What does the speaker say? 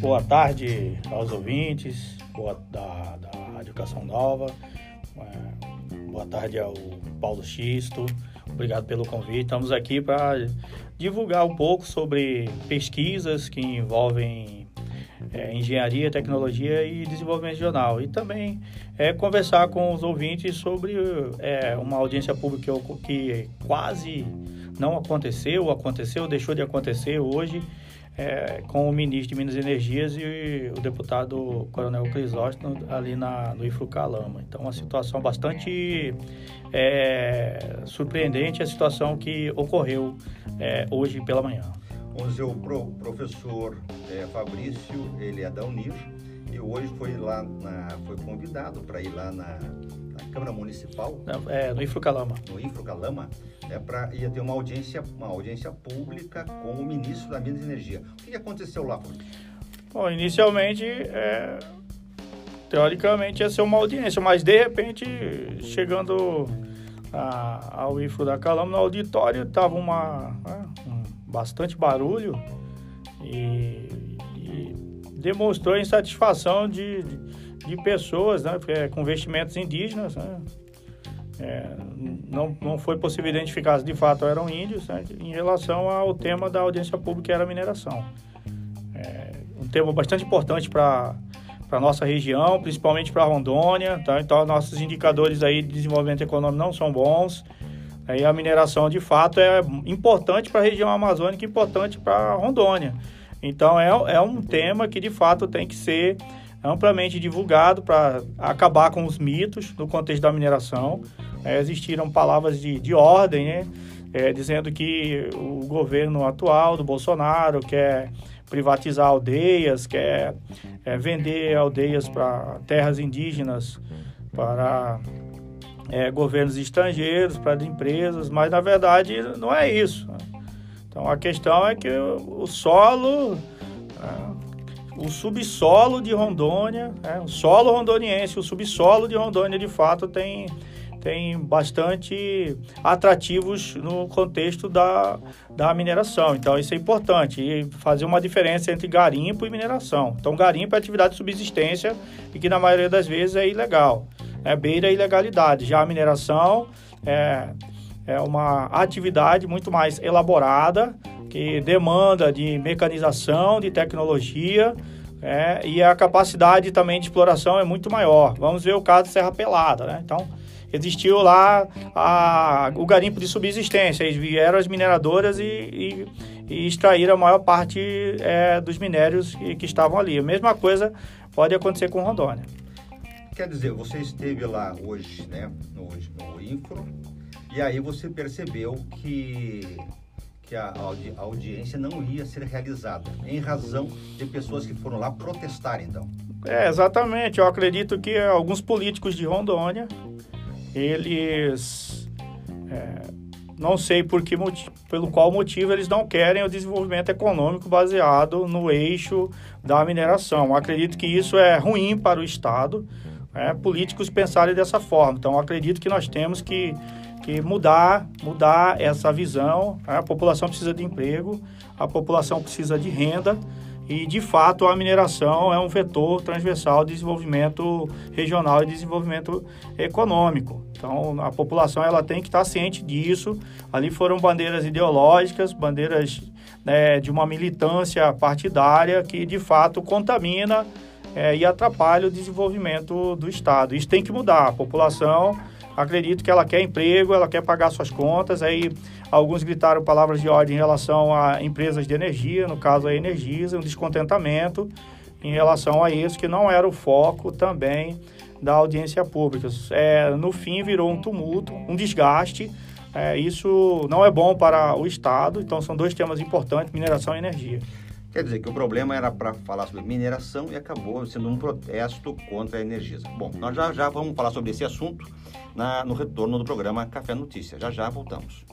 Boa tarde aos ouvintes boa, da, da Educação Nova. É, boa tarde ao Paulo Xisto. Obrigado pelo convite. Estamos aqui para divulgar um pouco sobre pesquisas que envolvem é, engenharia, tecnologia e desenvolvimento regional. E também é, conversar com os ouvintes sobre é, uma audiência pública que, quase não aconteceu, aconteceu, deixou de acontecer hoje é, com o ministro de Minas e Energias e o deputado Coronel Crisóstomo ali na, no Ifrucalama. Então, uma situação bastante é, surpreendente, a situação que ocorreu é, hoje pela manhã. Dizer, o pro, professor é, Fabrício, ele é da Unir, e hoje foi lá, na, foi convidado para ir lá na, na Câmara Municipal. É, no Ifrucalama. No Ifrucalama, é ia ter uma audiência, uma audiência pública com o ministro da Minas e Energia. O que aconteceu lá, Fabrício? Bom, inicialmente, é, teoricamente ia ser uma audiência, mas de repente, chegando a, ao IFRO da Calama, no auditório estava uma, né, bastante barulho e, e, demonstrou insatisfação de, de, de pessoas né, com vestimentos indígenas. Né, é, não, não foi possível identificar se de fato eram índios né, em relação ao tema da audiência pública que era mineração. É, um tema bastante importante para a nossa região, principalmente para Rondônia. Tá? Então, nossos indicadores aí de desenvolvimento econômico não são bons. Aí a mineração, de fato, é importante para a região amazônica, importante para Rondônia. Então, é, é um tema que, de fato, tem que ser amplamente divulgado para acabar com os mitos no contexto da mineração. É, existiram palavras de, de ordem, né? É, dizendo que o governo atual do Bolsonaro quer privatizar aldeias, quer é, vender aldeias para terras indígenas, para é, governos estrangeiros, para empresas, mas na verdade não é isso. Então a questão é que o, solo, é, o subsolo de Rondônia, é, o solo rondoniense, o subsolo de Rondônia de fato tem tem bastante atrativos no contexto da, da mineração. Então, isso é importante. E fazer uma diferença entre garimpo e mineração. Então, garimpo é atividade de subsistência e que, na maioria das vezes, é ilegal. É beira a ilegalidade. Já a mineração é, é uma atividade muito mais elaborada, que demanda de mecanização, de tecnologia, é, e a capacidade também de exploração é muito maior. Vamos ver o caso de Serra Pelada, né? Então, existiu lá a, o garimpo de subsistência. Eles vieram as mineradoras e, e, e extraíram a maior parte é, dos minérios que, que, estavam ali. A mesma coisa pode acontecer com Rondônia. Quer dizer, você esteve lá hoje, né, no, no Infro, e aí você percebeu que que a, audi a audiência não ia ser realizada, em razão de pessoas que foram lá protestar, então. É, exatamente. Eu acredito que alguns políticos de Rondônia eles é, não sei por que pelo qual motivo eles não querem o desenvolvimento econômico baseado no eixo da mineração. acredito que isso é ruim para o Estado, é, políticos pensarem dessa forma. Então, acredito que nós temos que, que mudar, mudar essa visão. É, a população precisa de emprego, a população precisa de renda e, de fato, a mineração é um vetor transversal de desenvolvimento regional e desenvolvimento econômico. Então, a população ela tem que estar ciente disso. Ali foram bandeiras ideológicas, bandeiras né, de uma militância partidária que, de fato, contamina é, e atrapalha o desenvolvimento do Estado. Isso tem que mudar. A população acredito que ela quer emprego, ela quer pagar suas contas. Aí alguns gritaram palavras de ordem em relação a empresas de energia, no caso a Energisa, um descontentamento em relação a isso, que não era o foco também da audiência pública. É, no fim, virou um tumulto, um desgaste. É, isso não é bom para o Estado, então são dois temas importantes, mineração e energia. Quer dizer que o problema era para falar sobre mineração e acabou sendo um protesto contra a Energisa. Bom, nós já já vamos falar sobre esse assunto na, no retorno do programa Café Notícia. Já já voltamos.